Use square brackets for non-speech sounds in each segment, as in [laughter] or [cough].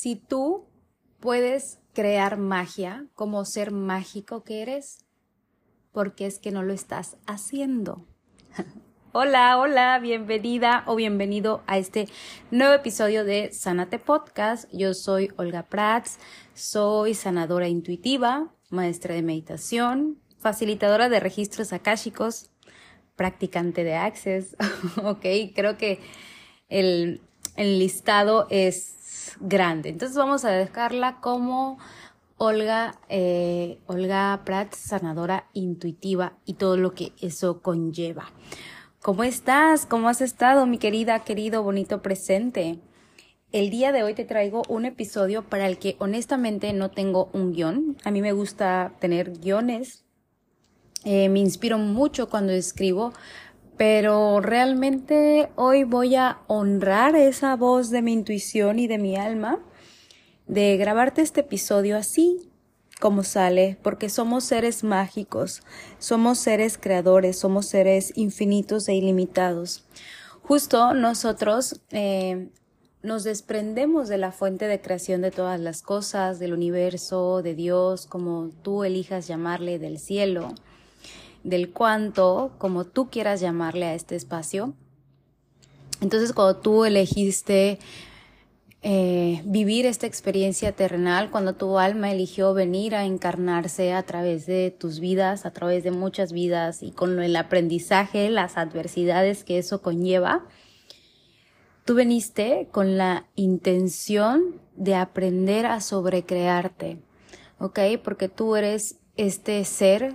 si tú puedes crear magia como ser mágico que eres, ¿por qué es que no lo estás haciendo? [laughs] hola, hola, bienvenida o bienvenido a este nuevo episodio de Sanate Podcast. Yo soy Olga Prats, soy sanadora intuitiva, maestra de meditación, facilitadora de registros akáshicos, practicante de Access. [laughs] ok, creo que el, el listado es grande. Entonces vamos a dejarla como Olga, eh, Olga Prats, sanadora intuitiva y todo lo que eso conlleva. ¿Cómo estás? ¿Cómo has estado, mi querida, querido, bonito presente? El día de hoy te traigo un episodio para el que honestamente no tengo un guion. A mí me gusta tener guiones. Eh, me inspiro mucho cuando escribo, pero realmente hoy voy a honrar esa voz de mi intuición y de mi alma de grabarte este episodio así como sale, porque somos seres mágicos, somos seres creadores, somos seres infinitos e ilimitados. Justo nosotros eh, nos desprendemos de la fuente de creación de todas las cosas, del universo, de Dios, como tú elijas llamarle, del cielo del cuánto, como tú quieras llamarle a este espacio. Entonces, cuando tú elegiste eh, vivir esta experiencia terrenal, cuando tu alma eligió venir a encarnarse a través de tus vidas, a través de muchas vidas y con el aprendizaje, las adversidades que eso conlleva, tú veniste con la intención de aprender a sobrecrearte, ¿ok? Porque tú eres este ser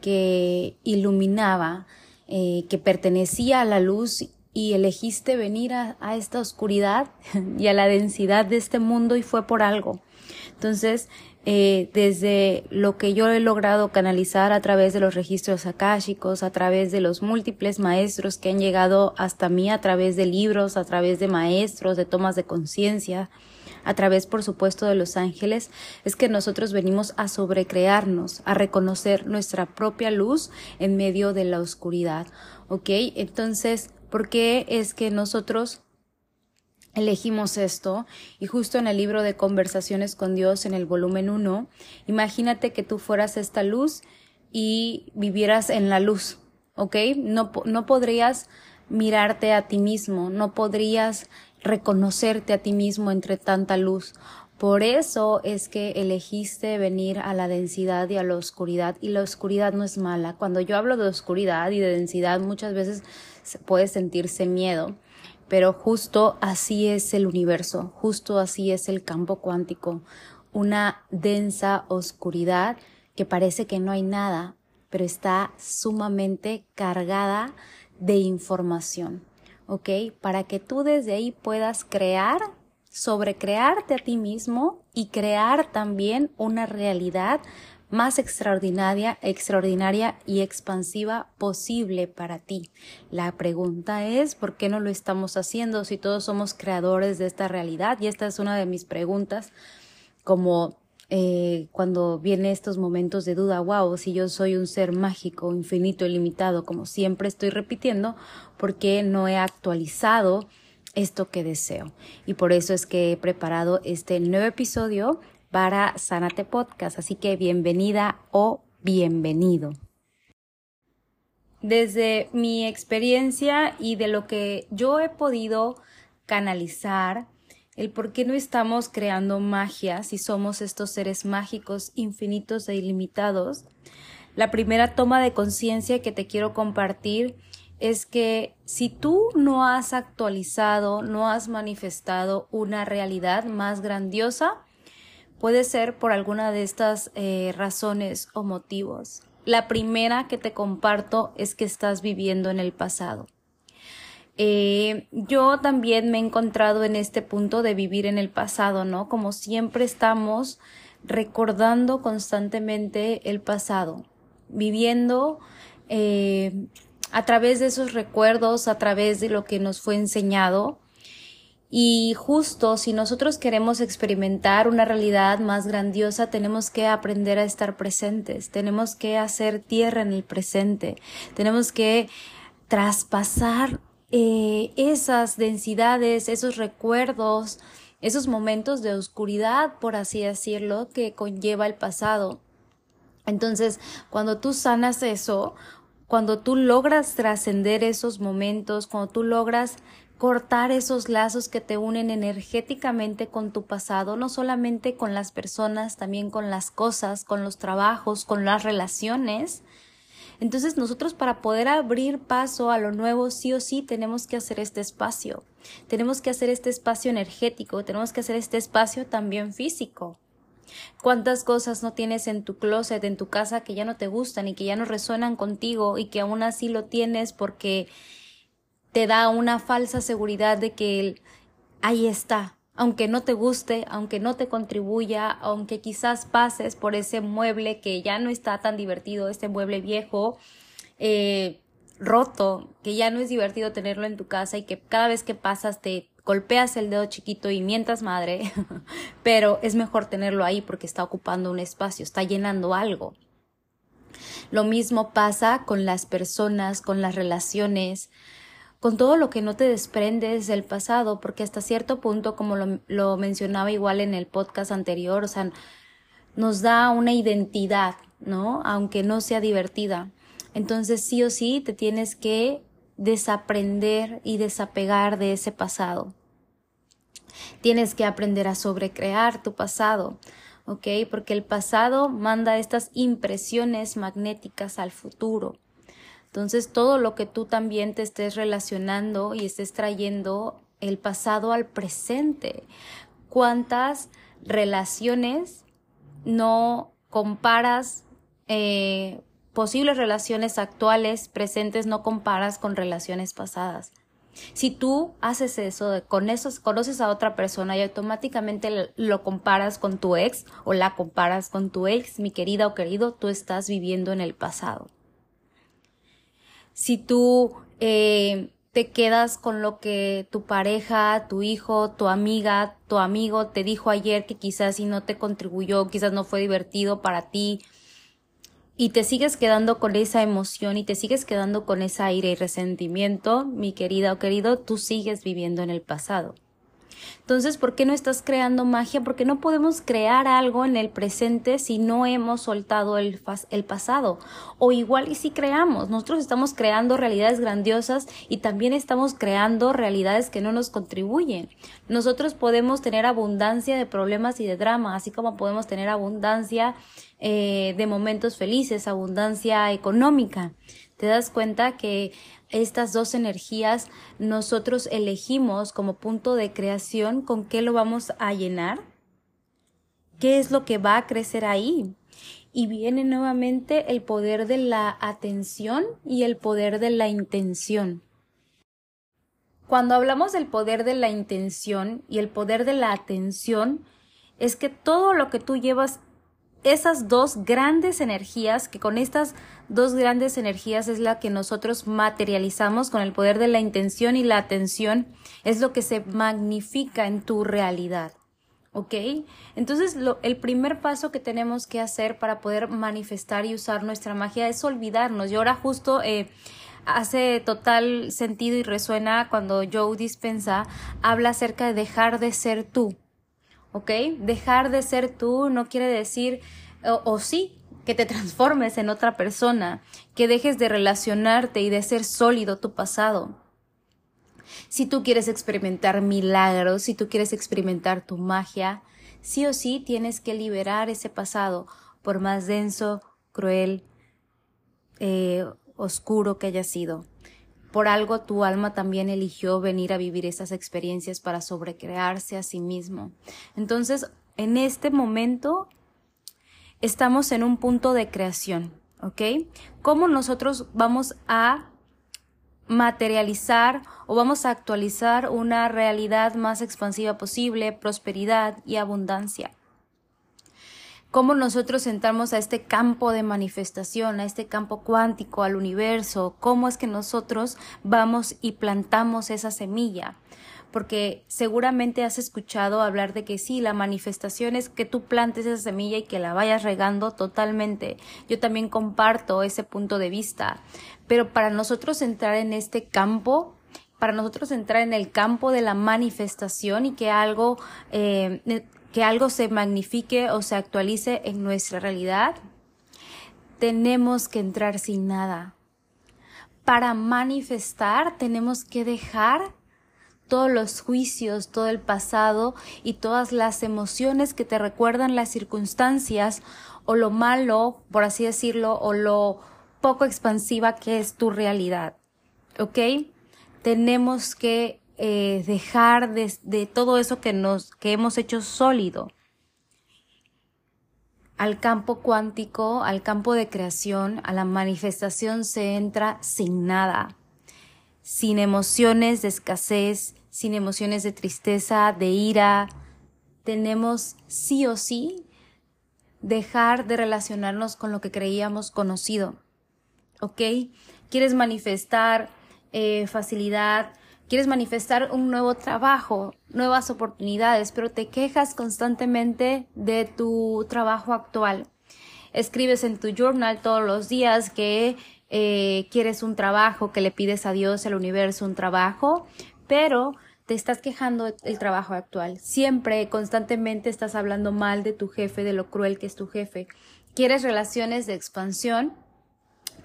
que iluminaba, eh, que pertenecía a la luz y elegiste venir a, esta oscuridad [laughs] y a la densidad de este mundo y fue por algo. Entonces, eh, desde lo que yo he logrado canalizar a través de los registros akáshicos, a través de los múltiples maestros que han llegado hasta mí, a través de libros, a través de maestros, de tomas de conciencia, a través, por supuesto, de los ángeles, es que nosotros venimos a sobrecrearnos, a reconocer nuestra propia luz en medio de la oscuridad. ¿Ok? Entonces, ¿por qué es que nosotros elegimos esto y justo en el libro de conversaciones con Dios en el volumen 1, imagínate que tú fueras esta luz y vivieras en la luz, ¿ok? No, no podrías mirarte a ti mismo, no podrías reconocerte a ti mismo entre tanta luz. Por eso es que elegiste venir a la densidad y a la oscuridad. Y la oscuridad no es mala. Cuando yo hablo de oscuridad y de densidad, muchas veces puede sentirse miedo. Pero justo así es el universo, justo así es el campo cuántico. Una densa oscuridad que parece que no hay nada, pero está sumamente cargada de información. ¿Ok? Para que tú desde ahí puedas crear, sobrecrearte a ti mismo y crear también una realidad más extraordinaria, extraordinaria y expansiva posible para ti. La pregunta es, ¿por qué no lo estamos haciendo si todos somos creadores de esta realidad? Y esta es una de mis preguntas como eh, cuando vienen estos momentos de duda, wow, si yo soy un ser mágico, infinito, ilimitado, como siempre estoy repitiendo, porque no he actualizado esto que deseo. Y por eso es que he preparado este nuevo episodio para Sanate Podcast. Así que bienvenida o bienvenido. Desde mi experiencia y de lo que yo he podido canalizar, el por qué no estamos creando magia si somos estos seres mágicos infinitos e ilimitados. La primera toma de conciencia que te quiero compartir es que si tú no has actualizado, no has manifestado una realidad más grandiosa, puede ser por alguna de estas eh, razones o motivos. La primera que te comparto es que estás viviendo en el pasado. Eh, yo también me he encontrado en este punto de vivir en el pasado, ¿no? Como siempre estamos recordando constantemente el pasado, viviendo eh, a través de esos recuerdos, a través de lo que nos fue enseñado. Y justo si nosotros queremos experimentar una realidad más grandiosa, tenemos que aprender a estar presentes, tenemos que hacer tierra en el presente, tenemos que traspasar eh, esas densidades, esos recuerdos esos momentos de oscuridad, por así decirlo, que conlleva el pasado. Entonces, cuando tú sanas eso, cuando tú logras trascender esos momentos, cuando tú logras cortar esos lazos que te unen energéticamente con tu pasado, no solamente con las personas, también con las cosas, con los trabajos, con las relaciones. Entonces nosotros para poder abrir paso a lo nuevo, sí o sí tenemos que hacer este espacio. Tenemos que hacer este espacio energético, tenemos que hacer este espacio también físico. ¿Cuántas cosas no tienes en tu closet, en tu casa que ya no te gustan y que ya no resuenan contigo y que aún así lo tienes porque te da una falsa seguridad de que ahí está, aunque no te guste, aunque no te contribuya, aunque quizás pases por ese mueble que ya no está tan divertido, este mueble viejo, eh, roto, que ya no es divertido tenerlo en tu casa y que cada vez que pasas te golpeas el dedo chiquito y mientas madre, [laughs] pero es mejor tenerlo ahí porque está ocupando un espacio, está llenando algo. Lo mismo pasa con las personas, con las relaciones, con todo lo que no te desprendes del pasado, porque hasta cierto punto, como lo, mencionaba igual en el podcast anterior, o sea, nos da una identidad, ¿no? Aunque no sea divertida. Entonces, sí o sí, te tienes que desaprender y desapegar de ese pasado. Tienes que aprender a sobrecrear tu pasado, ¿ok? Porque el pasado manda estas impresiones magnéticas al futuro. Entonces, todo lo que tú también te estés relacionando y estés trayendo el pasado al presente. ¿Cuántas relaciones no comparas, eh, posibles relaciones actuales, presentes, no comparas con relaciones pasadas? Si tú haces eso, con eso conoces a otra persona y automáticamente lo comparas con tu ex o la comparas con tu ex, mi querida o querido, tú estás viviendo en el pasado. Si tú eh, te quedas con lo que tu pareja, tu hijo, tu amiga, tu amigo te dijo ayer que quizás si no te contribuyó, quizás no fue divertido para ti, y te sigues quedando con esa emoción y te sigues quedando con esa aire y resentimiento, mi querida o querido, tú sigues viviendo en el pasado. Entonces, ¿por qué no estás creando magia? Porque no podemos crear algo en el presente si no hemos soltado el, el, pasado. O igual y si creamos, nosotros estamos creando realidades grandiosas y también estamos creando realidades que no nos contribuyen. Nosotros podemos tener abundancia de problemas y de drama, así como podemos tener abundancia eh, de momentos felices, abundancia económica. Te das cuenta que estas dos energías nosotros elegimos como punto de creación con qué lo vamos a llenar, qué es lo que va a crecer ahí. Y viene nuevamente el poder de la atención y el poder de la intención. Cuando hablamos del poder de la intención y el poder de la atención, es que todo lo que tú llevas esas dos grandes energías, que con estas dos grandes energías es la que nosotros materializamos con el poder de la intención y la atención, es lo que se magnifica en tu realidad. ¿Ok? Entonces, lo, el primer paso que tenemos que hacer para poder manifestar y usar nuestra magia es olvidarnos. Y ahora justo eh, hace total sentido y resuena cuando Joe Dispensa habla acerca de dejar de ser tú. ¿Ok? Dejar de ser tú no quiere decir, o, sí, que te transformes en otra persona, que dejes de relacionarte y de ser sólido tu pasado. Si tú quieres experimentar milagros, si tú quieres experimentar tu magia, sí o sí tienes que liberar ese pasado, por más denso, cruel, eh, oscuro que haya sido. Por algo tu alma también eligió venir a vivir esas experiencias para sobrecrearse a sí mismo. Entonces, en este momento estamos en un punto de creación, ¿ok? ¿Cómo nosotros vamos a materializar o vamos a actualizar una realidad más expansiva posible, prosperidad y abundancia? Cómo nosotros entramos a este campo de manifestación, a este campo cuántico, al universo, cómo es que nosotros vamos y plantamos esa semilla. Porque seguramente has escuchado hablar de que sí, la manifestación es que tú plantes esa semilla y que la vayas regando totalmente. Yo también comparto ese punto de vista. Pero para nosotros entrar en este campo, para nosotros entrar en el campo de la manifestación y que algo, eh, que algo se magnifique o se actualice en nuestra realidad, tenemos que entrar sin nada. Para manifestar tenemos que dejar todos los juicios, todo el pasado y todas las emociones que te recuerdan las circunstancias o lo malo, por así decirlo, o lo poco expansiva que es tu realidad. ¿Ok? Tenemos que eh, dejar de, todo eso que nos, que hemos hecho sólido al campo cuántico, al campo de creación, a la manifestación se entra sin nada, sin emociones de escasez, sin emociones de tristeza, de ira. Tenemos sí o sí dejar de relacionarnos con lo que creíamos conocido. ¿Ok? ¿Quieres manifestar eh, facilidad? ¿Quieres manifestar un nuevo trabajo, nuevas oportunidades, pero te quejas constantemente de tu trabajo actual? Escribes en tu journal todos los días que eh, quieres un trabajo, que le pides a Dios, al universo un trabajo, pero te estás quejando del trabajo actual. Siempre, constantemente estás hablando mal de tu jefe, de lo cruel que es tu jefe. Quieres relaciones de expansión,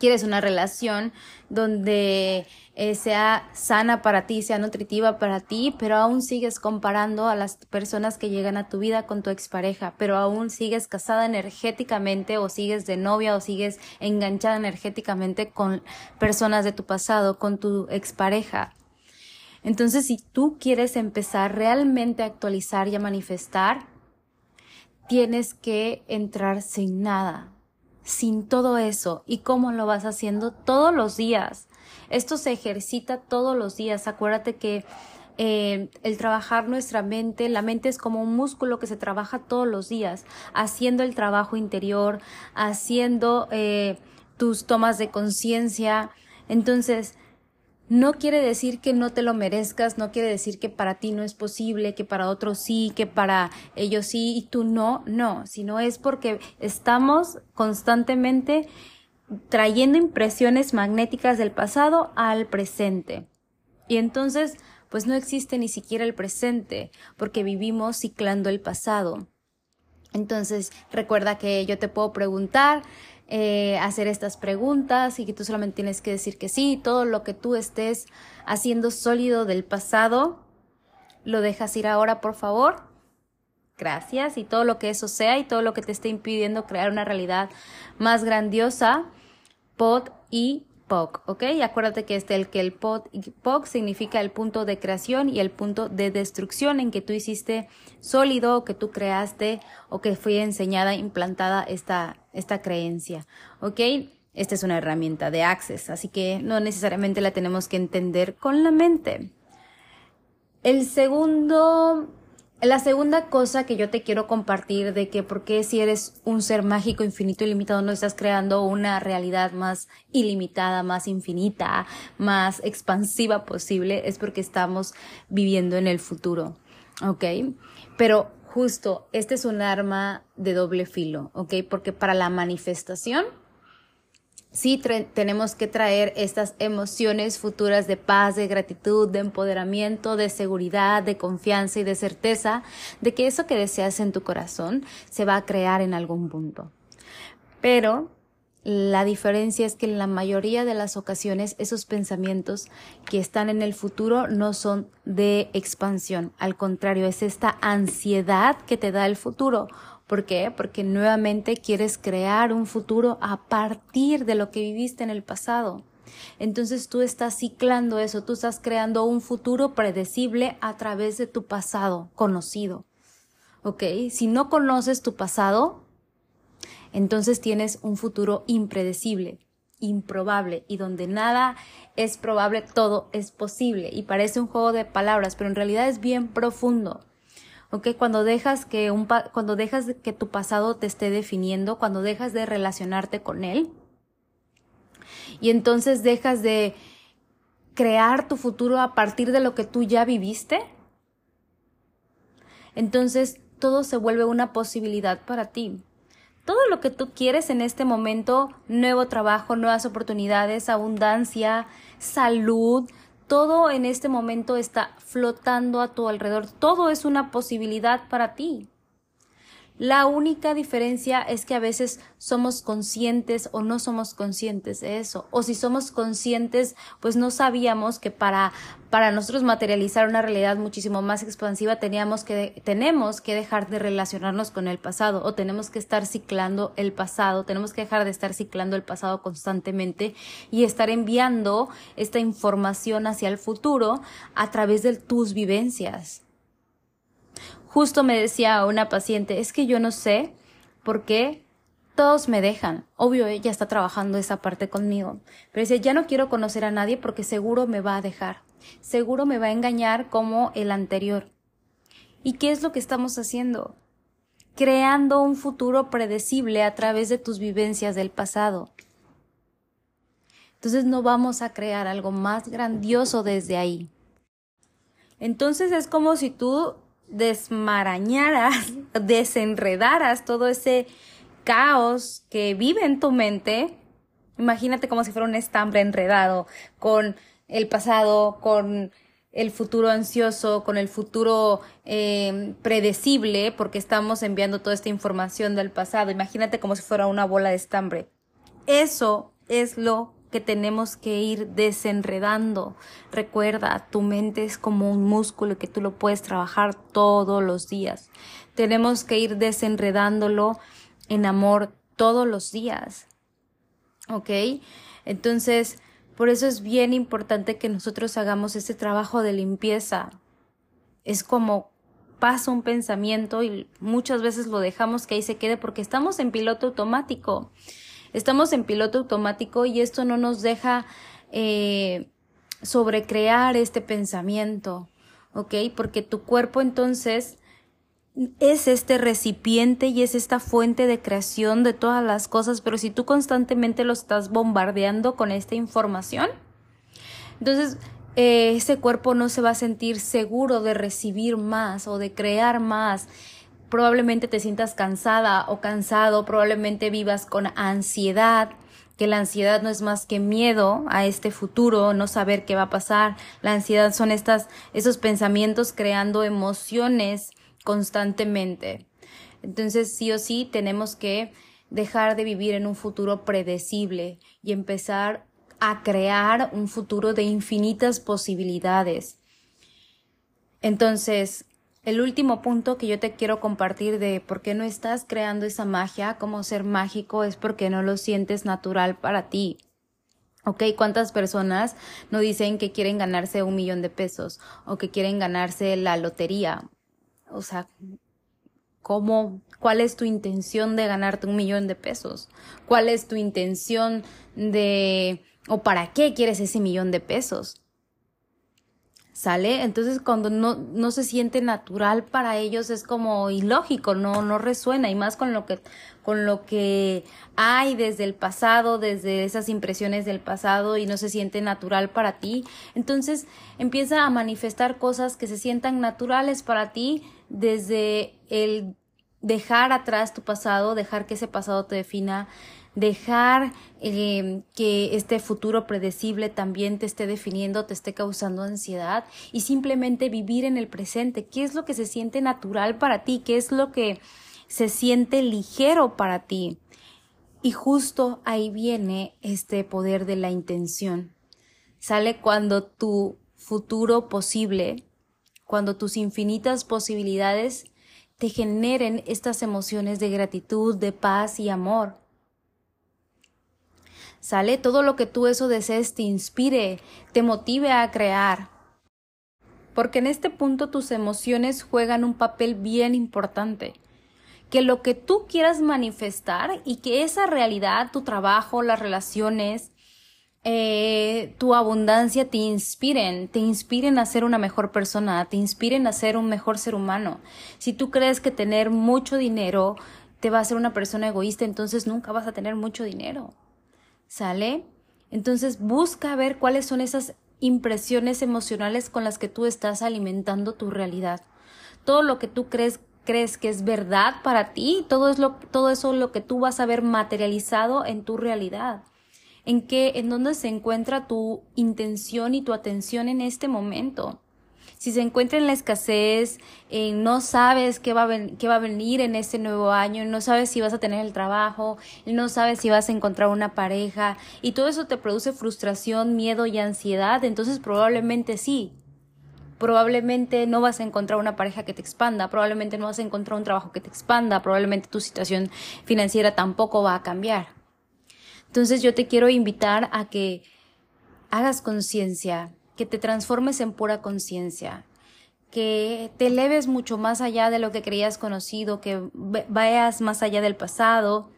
quieres una relación donde eh, sea sana para ti, sea nutritiva para ti, pero aún sigues comparando a las personas que llegan a tu vida con tu expareja, pero aún sigues casada energéticamente o sigues de novia o sigues enganchada energéticamente con personas de tu pasado, con tu expareja. Entonces, si tú quieres empezar realmente a actualizar y a manifestar, tienes que entrar sin nada, sin todo eso. ¿Y cómo lo vas haciendo? Todos los días. Esto se ejercita todos los días. Acuérdate que eh, el trabajar nuestra mente, la mente es como un músculo que se trabaja todos los días, haciendo el trabajo interior, haciendo eh, tus tomas de conciencia. Entonces, no quiere decir que no te lo merezcas, no quiere decir que para ti no es posible, que para otros sí, que para ellos sí y tú no, no, sino es porque estamos constantemente trayendo impresiones magnéticas del pasado al presente. Y entonces, pues no existe ni siquiera el presente, porque vivimos ciclando el pasado. Entonces, recuerda que yo te puedo preguntar, eh, hacer estas preguntas y que tú solamente tienes que decir que sí, todo lo que tú estés haciendo sólido del pasado, lo dejas ir ahora, por favor. Gracias. Y todo lo que eso sea y todo lo que te esté impidiendo crear una realidad más grandiosa, pod y ¿ok? Acuérdate que este, el que el POC significa el punto de creación y el punto de destrucción en que tú hiciste sólido, que tú creaste o que fue enseñada, implantada esta, esta creencia, ¿ok? Esta es una herramienta de Access, así que no necesariamente la tenemos que entender con la mente. El segundo la segunda cosa que yo te quiero compartir de que por qué si eres un ser mágico, infinito, ilimitado, no estás creando una realidad más ilimitada, más infinita, más expansiva posible, es porque estamos viviendo en el futuro. ¿Ok? Pero justo, este es un arma de doble filo, ¿ok? Porque para la manifestación, sí tenemos que traer estas emociones futuras de paz, de gratitud, de empoderamiento, de seguridad, de confianza y de certeza de que eso que deseas en tu corazón se va a crear en algún punto. Pero la diferencia es que en la mayoría de las ocasiones esos pensamientos que están en el futuro no son de expansión, al contrario, es esta ansiedad que te da el futuro ¿Por qué? Porque nuevamente quieres crear un futuro a partir de lo que viviste en el pasado. Entonces tú estás ciclando eso, tú estás creando un futuro predecible a través de tu pasado conocido. ¿Ok? Si no conoces tu pasado, entonces tienes un futuro impredecible, improbable, y donde nada es probable, todo es posible. Y parece un juego de palabras, pero en realidad es bien profundo. ¿ok? Cuando dejas que un cuando dejas que tu pasado te esté definiendo, cuando dejas de relacionarte con él y entonces dejas de crear tu futuro a partir de lo que tú ya viviste, entonces todo se vuelve una posibilidad para ti. Todo lo que tú quieres en este momento, nuevo trabajo, nuevas oportunidades, abundancia, salud, todo en este momento está flotando a tu alrededor. Todo es una posibilidad para ti. La única diferencia es que a veces somos conscientes o no somos conscientes de eso. O si somos conscientes, pues no sabíamos que para, para nosotros materializar una realidad muchísimo más expansiva teníamos que, tenemos que dejar de relacionarnos con el pasado o tenemos que estar ciclando el pasado, tenemos que dejar de estar ciclando el pasado constantemente y estar enviando esta información hacia el futuro a través de tus vivencias. Justo me decía una paciente, es que yo no sé por qué todos me dejan. Obvio, ella está trabajando esa parte conmigo. Pero dice, ya no quiero conocer a nadie porque seguro me va a dejar. Seguro me va a engañar como el anterior. ¿Y qué es lo que estamos haciendo? Creando un futuro predecible a través de tus vivencias del pasado. Entonces no vamos a crear algo más grandioso desde ahí. Entonces es como si tú desmarañaras, [laughs] desenredaras todo ese caos que vive en tu mente, imagínate como si fuera un estambre enredado con el pasado, con el futuro ansioso, con el futuro eh, predecible, porque estamos enviando toda esta información del pasado. Imagínate como si fuera una bola de estambre. Eso es lo que tenemos que ir desenredando. Recuerda, tu mente es como un músculo que tú lo puedes trabajar todos los días. Tenemos que ir desenredándolo en amor todos los días. ¿Ok? Entonces, por eso es bien importante que nosotros hagamos este trabajo de limpieza. Es como pasa un pensamiento y muchas veces lo dejamos que ahí se quede porque estamos en piloto automático. Estamos en piloto automático y esto no nos deja eh, sobrecrear este pensamiento, ¿ok? Porque tu cuerpo entonces es este recipiente y es esta fuente de creación de todas las cosas, pero si tú constantemente lo estás bombardeando con esta información, entonces eh, ese cuerpo no se va a sentir seguro de recibir más o de crear más probablemente te sientas cansada o cansado, probablemente vivas con ansiedad, que la ansiedad no es más que miedo a este futuro, no saber qué va a pasar. La ansiedad son estas, esos pensamientos creando emociones constantemente. Entonces, sí o sí, tenemos que dejar de vivir en un futuro predecible y empezar a crear un futuro de infinitas posibilidades. Entonces, el último punto que yo te quiero compartir de por qué no estás creando esa magia, como ser mágico, es porque no lo sientes natural para ti. ¿Ok? ¿Cuántas personas no dicen que quieren ganarse un millón de pesos o que quieren ganarse la lotería? O sea, ¿cómo, cuál es tu intención de ganarte un millón de pesos? ¿Cuál es tu intención de, o para qué quieres ese millón de pesos? ¿Sale? Entonces cuando no, no se siente natural para ellos es como ilógico, no, no resuena y más con lo que, con lo que hay desde el pasado, desde esas impresiones del pasado y no se siente natural para ti. Entonces empieza a manifestar cosas que se sientan naturales para ti desde el dejar atrás tu pasado, dejar que ese pasado te defina dejar eh, que este futuro predecible también te esté definiendo, te esté causando ansiedad y simplemente vivir en el presente. ¿Qué es lo que se siente natural para ti? ¿Qué es lo que se siente ligero para ti? Y justo ahí viene este poder de la intención. Sale cuando tu futuro posible, cuando tus infinitas posibilidades te generen estas emociones de gratitud, de paz y amor. Sale todo lo que tú eso desees te inspire, te motive a crear. Porque en este punto tus emociones juegan un papel bien importante. Que lo que tú quieras manifestar y que esa realidad, tu trabajo, las relaciones, eh, tu abundancia te inspiren, te inspiren a ser una mejor persona, te inspiren a ser un mejor ser humano. Si tú crees que tener mucho dinero te va a hacer una persona egoísta, entonces nunca vas a tener mucho dinero. ¿Sale? Entonces busca ver cuáles son esas impresiones emocionales con las que tú estás alimentando tu realidad. Todo lo que tú crees crees que es verdad para ti, todo es lo todo eso lo que tú vas a ver materializado en tu realidad. ¿En qué, en dónde se encuentra tu intención y tu atención en este momento? Si se encuentra en la escasez, eh, no sabes qué va, a qué va a venir en este nuevo año, no sabes si vas a tener el trabajo, no sabes si vas a encontrar una pareja y todo eso te produce frustración, miedo y ansiedad, entonces probablemente sí. Probablemente no vas a encontrar una pareja que te expanda, probablemente no vas a encontrar un trabajo que te expanda, probablemente tu situación financiera tampoco va a cambiar. Entonces yo te quiero invitar a que hagas conciencia que te transformes en pura conciencia, que te eleves mucho más allá de lo que creías conocido, que vayas más allá del pasado,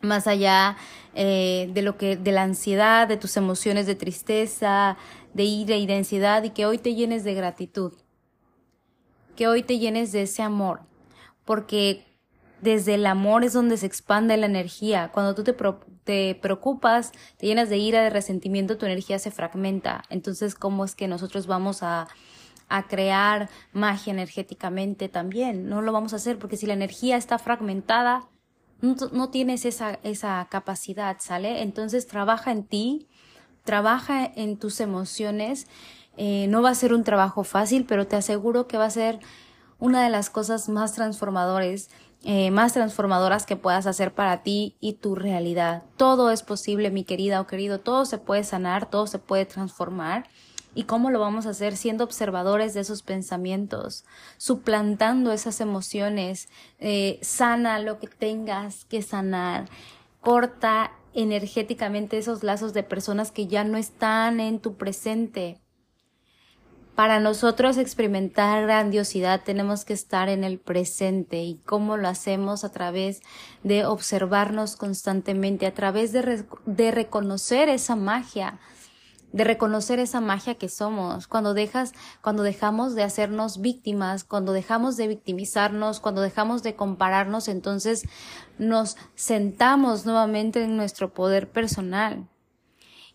más allá eh, de lo que, de la ansiedad, de tus emociones de tristeza, de ira y de ansiedad, y que hoy te llenes de gratitud, que hoy te llenes de ese amor, porque desde el amor es donde se expande la energía. Cuando tú te, te preocupas, te llenas de ira, de resentimiento, tu energía se fragmenta. Entonces, ¿cómo es que nosotros vamos a, a crear magia energéticamente también? No lo vamos a hacer porque si la energía está fragmentada, no, tienes esa, esa capacidad, ¿sale? Entonces, trabaja en ti, trabaja en tus emociones. Eh, no va a ser un trabajo fácil, pero te aseguro que va a ser una de las cosas más transformadores eh, más transformadoras que puedas hacer para ti y tu realidad. Todo es posible, mi querida o querido, todo se puede sanar, todo se puede transformar. ¿Y cómo lo vamos a hacer? Siendo observadores de esos pensamientos, suplantando esas emociones, eh, sana lo que tengas que sanar, corta energéticamente esos lazos de personas que ya no están en tu presente. Para nosotros experimentar grandiosidad tenemos que estar en el presente y cómo lo hacemos a través de observarnos constantemente, a través de, de reconocer esa magia, de reconocer esa magia que somos, cuando dejas, cuando dejamos de hacernos víctimas, cuando dejamos de victimizarnos, cuando dejamos de compararnos, entonces nos sentamos nuevamente en nuestro poder personal.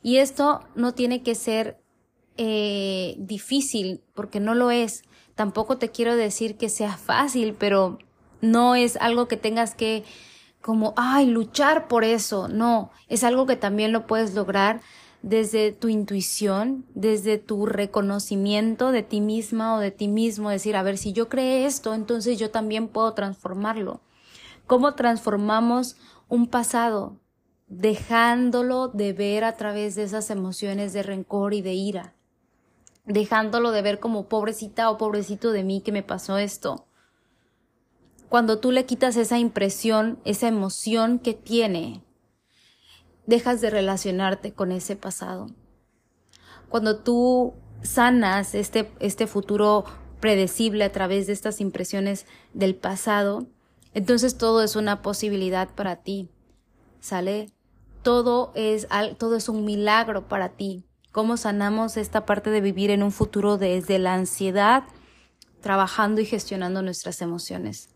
Y esto no tiene que ser eh, difícil, porque no lo es. Tampoco te quiero decir que sea fácil, pero no es algo que tengas que como, ay, luchar por eso. No, es algo que también lo puedes lograr desde tu intuición, desde tu reconocimiento de ti misma o de ti mismo, decir, a ver, si yo creé esto, entonces yo también puedo transformarlo. ¿Cómo transformamos un pasado? Dejándolo de ver a través de esas emociones de rencor y de ira dejándolo de ver como pobrecita o pobrecito de mí que me pasó esto. Cuando tú le quitas esa impresión, esa emoción que tiene, dejas de relacionarte con ese pasado. Cuando tú sanas este, este futuro predecible a través de estas impresiones del pasado, entonces todo es una posibilidad para ti. ¿Sale? Todo es, todo es un milagro para ti cómo sanamos esta parte de vivir en un futuro desde la ansiedad, trabajando y gestionando nuestras emociones,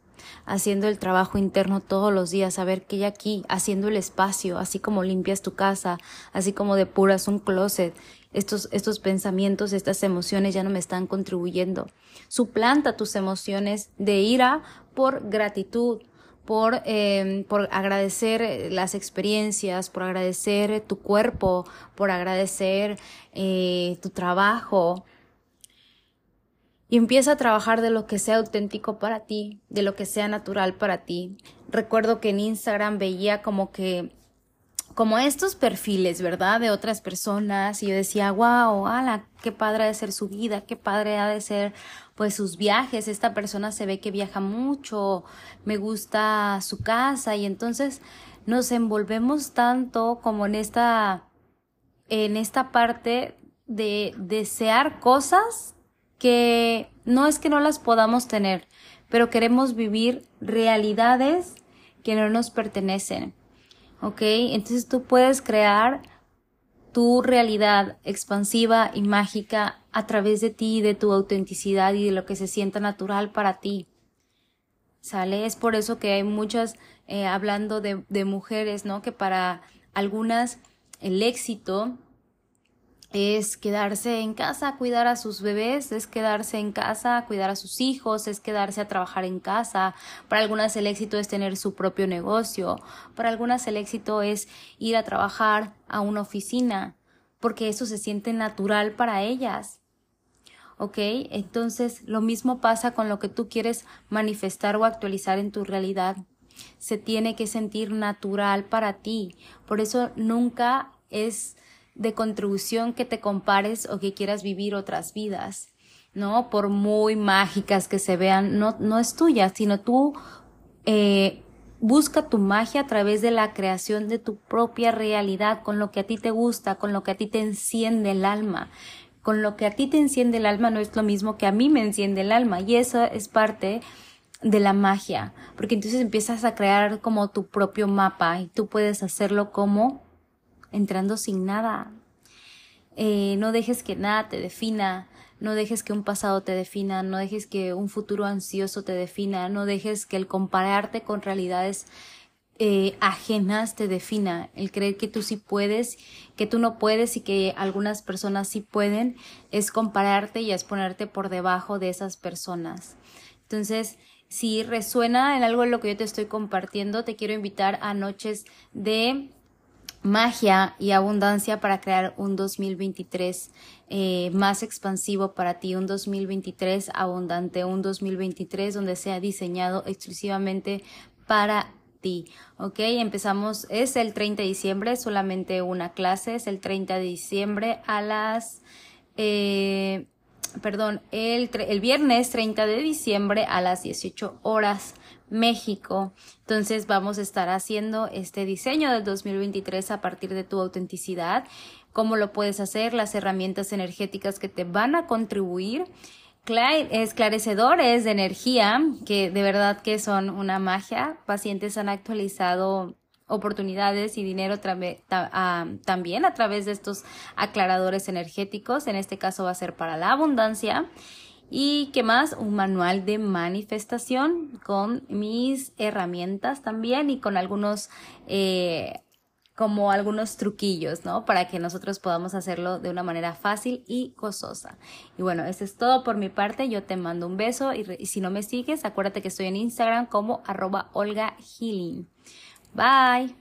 haciendo el trabajo interno todos los días, saber que hay aquí, haciendo el espacio, así como limpias tu casa, así como depuras un closet, estos, estos pensamientos, estas emociones ya no me están contribuyendo. Suplanta tus emociones de ira por gratitud, por, em, por agradecer las experiencias, por agradecer tu cuerpo, por agradecer eh, tu trabajo. Y empieza a trabajar de lo que sea auténtico para ti, de lo que sea natural para ti. Recuerdo que en Instagram veía como que como estos perfiles, ¿verdad? De otras personas y yo decía, wow, ala, qué padre ha de ser su vida, qué padre ha de ser pues sus viajes, esta persona se ve que viaja mucho, me gusta su casa y entonces nos envolvemos tanto como en esta en esta parte de desear cosas que no es que no las podamos tener, pero queremos vivir realidades que no nos pertenecen. ¿Ok? Entonces tú puedes crear tu realidad expansiva y mágica a través de ti, de tu autenticidad y de lo que se sienta natural para ti. ¿Sale? Es por eso que hay muchas, eh, hablando de, de mujeres, ¿no? Que para algunas el éxito es quedarse en casa, cuidar a sus bebés, es quedarse en casa, cuidar a sus hijos, es quedarse a trabajar en casa. Para algunas el éxito es tener su propio negocio, para algunas el éxito es ir a trabajar a una oficina, porque eso se siente natural para ellas. ¿Ok? Entonces lo mismo pasa con lo que tú quieres manifestar o actualizar en tu realidad. Se tiene que sentir natural para ti. Por eso nunca es de contribución que te compares o que quieras vivir otras vidas, ¿no? Por muy mágicas que se vean, no, no es tuya, sino tú eh, busca tu magia a través de la creación de tu propia realidad, con lo que a ti te gusta, con lo que a ti te enciende el alma. Con lo que a ti te enciende el alma no es lo mismo que a mí me enciende el alma y eso es parte de la magia, porque entonces empiezas a crear como tu propio mapa y tú puedes hacerlo como entrando sin nada. Eh, no dejes que nada te defina, no dejes que un pasado te defina, no dejes que un futuro ansioso te defina, no dejes que el compararte con realidades eh, ajenas te defina, el creer que tú sí puedes, que tú no puedes y que algunas personas sí pueden, es compararte y es ponerte por debajo de esas personas. Entonces, si resuena en algo de lo que yo te estoy compartiendo, te quiero invitar a noches de magia y abundancia para crear un 2023 eh, más expansivo para ti, un 2023 abundante, un 2023 donde sea diseñado exclusivamente para ti. Ok, empezamos, es el 30 de diciembre, solamente una clase, es el 30 de diciembre a las... Eh, perdón, el, el viernes 30 de diciembre a las 18 horas México. Entonces vamos a estar haciendo este diseño del 2023 a partir de tu autenticidad, cómo lo puedes hacer, las herramientas energéticas que te van a contribuir esclarecedores de energía que de verdad que son una magia. Pacientes han actualizado oportunidades y dinero también a través de estos aclaradores energéticos. En este caso va a ser para la abundancia. Y qué más, un manual de manifestación con mis herramientas también y con algunos, eh, como algunos truquillos, ¿no? Para que nosotros podamos hacerlo de una manera fácil y gozosa. Y bueno, eso es todo por mi parte. Yo te mando un beso y, si no me sigues, acuérdate que estoy en Instagram como arroba Olga. Bye.